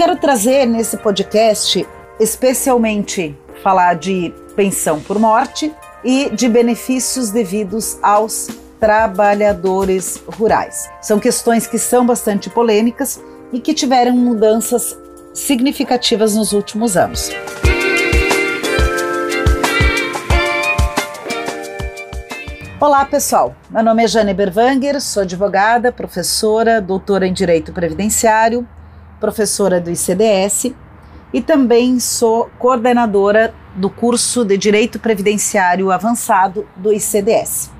quero trazer nesse podcast, especialmente falar de pensão por morte e de benefícios devidos aos trabalhadores rurais. São questões que são bastante polêmicas e que tiveram mudanças significativas nos últimos anos. Olá, pessoal. Meu nome é Jane Berwanger, sou advogada, professora, doutora em Direito Previdenciário, professora do ICDS e também sou coordenadora do curso de Direito Previdenciário Avançado do ICDS.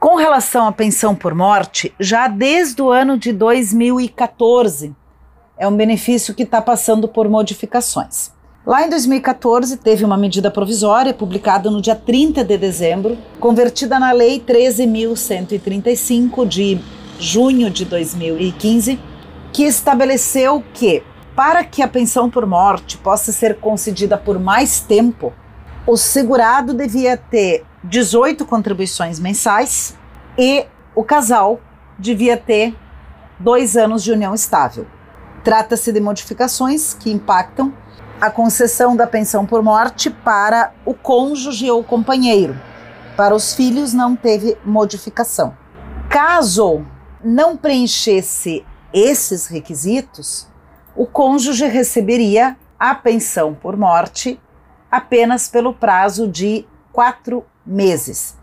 Com relação à pensão por morte, já desde o ano de 2014, é um benefício que está passando por modificações. Lá em 2014, teve uma medida provisória publicada no dia 30 de dezembro, convertida na Lei 13.135 de junho de 2015, que estabeleceu que, para que a pensão por morte possa ser concedida por mais tempo, o segurado devia ter 18 contribuições mensais e o casal devia ter dois anos de união estável. Trata-se de modificações que impactam a concessão da pensão por morte para o cônjuge ou companheiro. Para os filhos não teve modificação. Caso não preenchesse esses requisitos, o cônjuge receberia a pensão por morte apenas pelo prazo de quatro meses.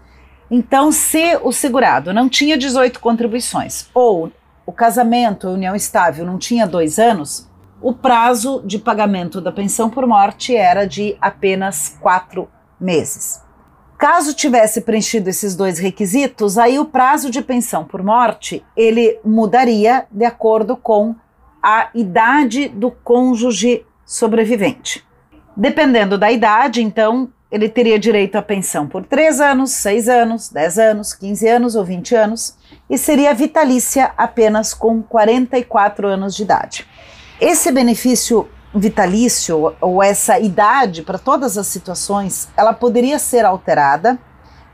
Então, se o segurado não tinha 18 contribuições ou o casamento, a união estável, não tinha dois anos, o prazo de pagamento da pensão por morte era de apenas quatro meses. Caso tivesse preenchido esses dois requisitos, aí o prazo de pensão por morte ele mudaria de acordo com a idade do cônjuge sobrevivente. Dependendo da idade, então, ele teria direito à pensão por 3 anos, 6 anos, 10 anos, 15 anos ou 20 anos e seria vitalícia apenas com 44 anos de idade. Esse benefício vitalício ou essa idade para todas as situações, ela poderia ser alterada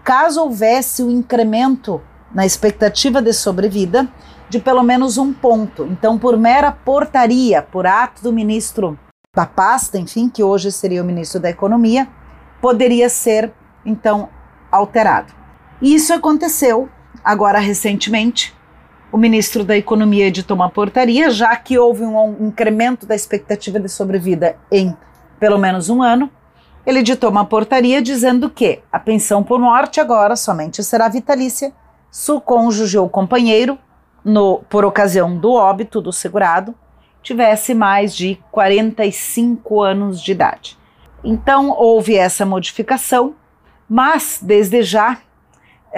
caso houvesse o um incremento na expectativa de sobrevida de pelo menos um ponto. Então, por mera portaria, por ato do ministro da pasta, enfim, que hoje seria o ministro da Economia, poderia ser então alterado. E isso aconteceu agora recentemente, o ministro da Economia editou uma portaria, já que houve um incremento da expectativa de sobrevida em pelo menos um ano. Ele editou uma portaria dizendo que a pensão por morte agora somente será vitalícia se o cônjuge ou companheiro, no, por ocasião do óbito do segurado, tivesse mais de 45 anos de idade. Então houve essa modificação, mas desde já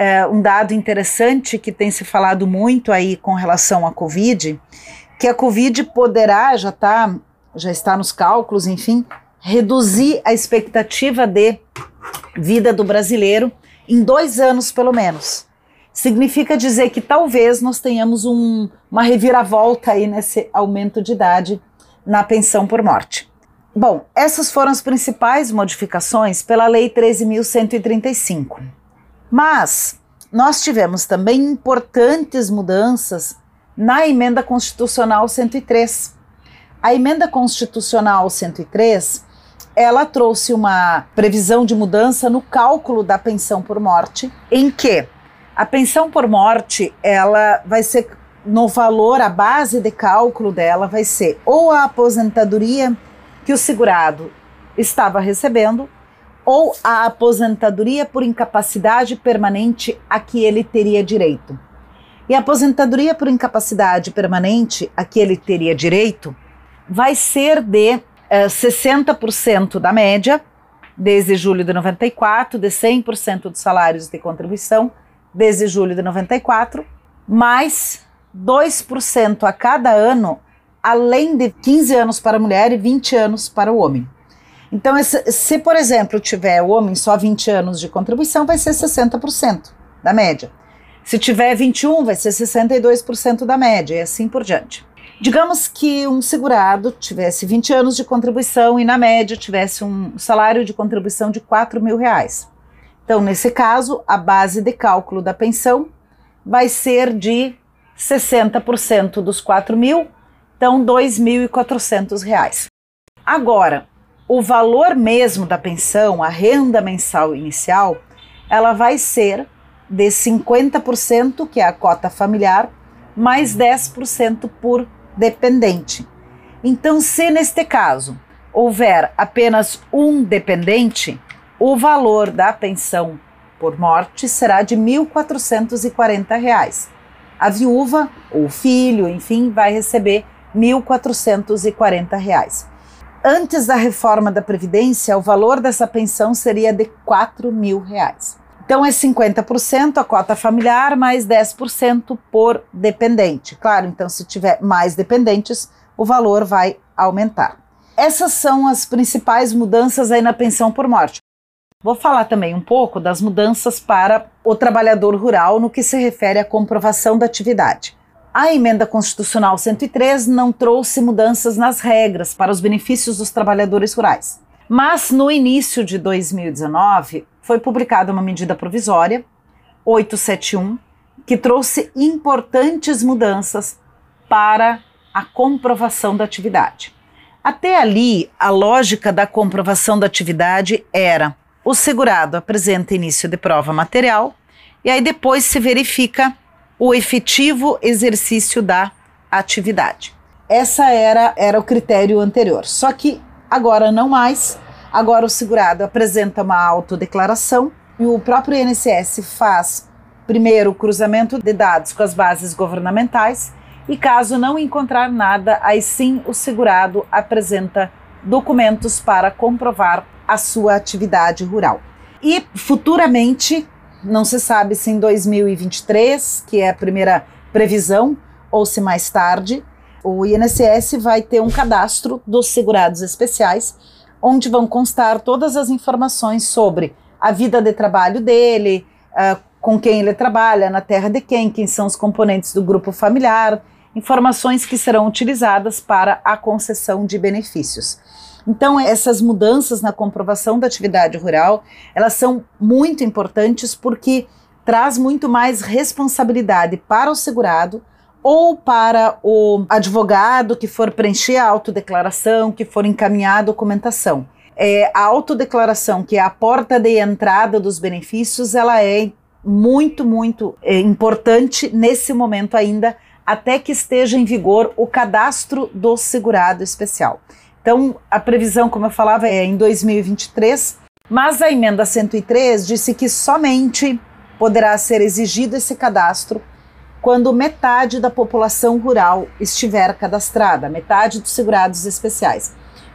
é, um dado interessante que tem se falado muito aí com relação à Covid, que a Covid poderá, já, tá, já está nos cálculos, enfim, reduzir a expectativa de vida do brasileiro em dois anos, pelo menos. Significa dizer que talvez nós tenhamos um, uma reviravolta aí nesse aumento de idade na pensão por morte. Bom, essas foram as principais modificações pela Lei 13.135. Mas nós tivemos também importantes mudanças na emenda constitucional 103. A emenda constitucional 103, ela trouxe uma previsão de mudança no cálculo da pensão por morte, em que a pensão por morte, ela vai ser no valor, a base de cálculo dela vai ser ou a aposentadoria que o segurado estava recebendo ou a aposentadoria por incapacidade permanente a que ele teria direito. E a aposentadoria por incapacidade permanente a que ele teria direito vai ser de eh, 60% da média, desde julho de 94, de 100% dos salários de contribuição, desde julho de 94, mais 2% a cada ano, além de 15 anos para a mulher e 20 anos para o homem. Então, se, por exemplo, tiver o homem só 20 anos de contribuição, vai ser 60% da média. Se tiver 21, vai ser 62% da média e assim por diante. Digamos que um segurado tivesse 20 anos de contribuição e, na média, tivesse um salário de contribuição de 4 mil reais. Então, nesse caso, a base de cálculo da pensão vai ser de 60% dos 4 mil Então, R$ 2.400. Agora, o valor mesmo da pensão, a renda mensal inicial, ela vai ser de 50%, que é a cota familiar, mais 10% por dependente. Então, se neste caso houver apenas um dependente, o valor da pensão por morte será de R$ 1.440. A viúva, ou filho, enfim, vai receber R$ 1.440. Antes da reforma da Previdência, o valor dessa pensão seria de 4 mil reais. Então é 50% a cota familiar mais 10% por dependente. Claro, então se tiver mais dependentes, o valor vai aumentar. Essas são as principais mudanças aí na pensão por morte. Vou falar também um pouco das mudanças para o trabalhador rural no que se refere à comprovação da atividade. A emenda constitucional 103 não trouxe mudanças nas regras para os benefícios dos trabalhadores rurais. Mas no início de 2019, foi publicada uma medida provisória, 871, que trouxe importantes mudanças para a comprovação da atividade. Até ali, a lógica da comprovação da atividade era: o segurado apresenta início de prova material e aí depois se verifica o efetivo exercício da atividade. Essa era, era o critério anterior. Só que agora não mais Agora, o segurado apresenta uma autodeclaração e o próprio INSS faz primeiro o cruzamento de dados com as bases governamentais e, caso não encontrar nada, aí sim o segurado apresenta documentos para comprovar a sua atividade rural. E futuramente, não se sabe se em 2023, que é a primeira previsão, ou se mais tarde, o INSS vai ter um cadastro dos segurados especiais onde vão constar todas as informações sobre a vida de trabalho dele, uh, com quem ele trabalha, na terra de quem, quem são os componentes do grupo familiar, informações que serão utilizadas para a concessão de benefícios. Então, essas mudanças na comprovação da atividade rural, elas são muito importantes porque traz muito mais responsabilidade para o segurado ou para o advogado que for preencher a autodeclaração, que for encaminhar a documentação. É, a autodeclaração, que é a porta de entrada dos benefícios, ela é muito, muito é, importante nesse momento ainda, até que esteja em vigor o cadastro do segurado especial. Então, a previsão, como eu falava, é em 2023, mas a emenda 103 disse que somente poderá ser exigido esse cadastro quando metade da população rural estiver cadastrada, metade dos segurados especiais.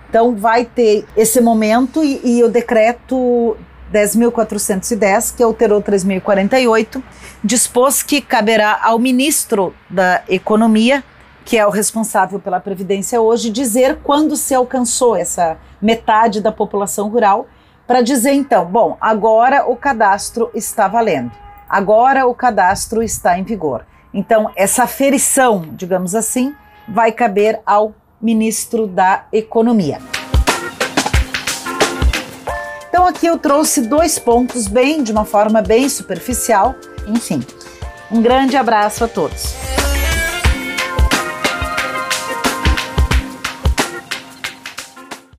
Então, vai ter esse momento e, e o decreto 10.410, que alterou 3.048, dispôs que caberá ao ministro da Economia, que é o responsável pela Previdência hoje, dizer quando se alcançou essa metade da população rural, para dizer então, bom, agora o cadastro está valendo, agora o cadastro está em vigor. Então, essa aferição, digamos assim, vai caber ao ministro da Economia. Então, aqui eu trouxe dois pontos, bem de uma forma bem superficial. Enfim, um grande abraço a todos.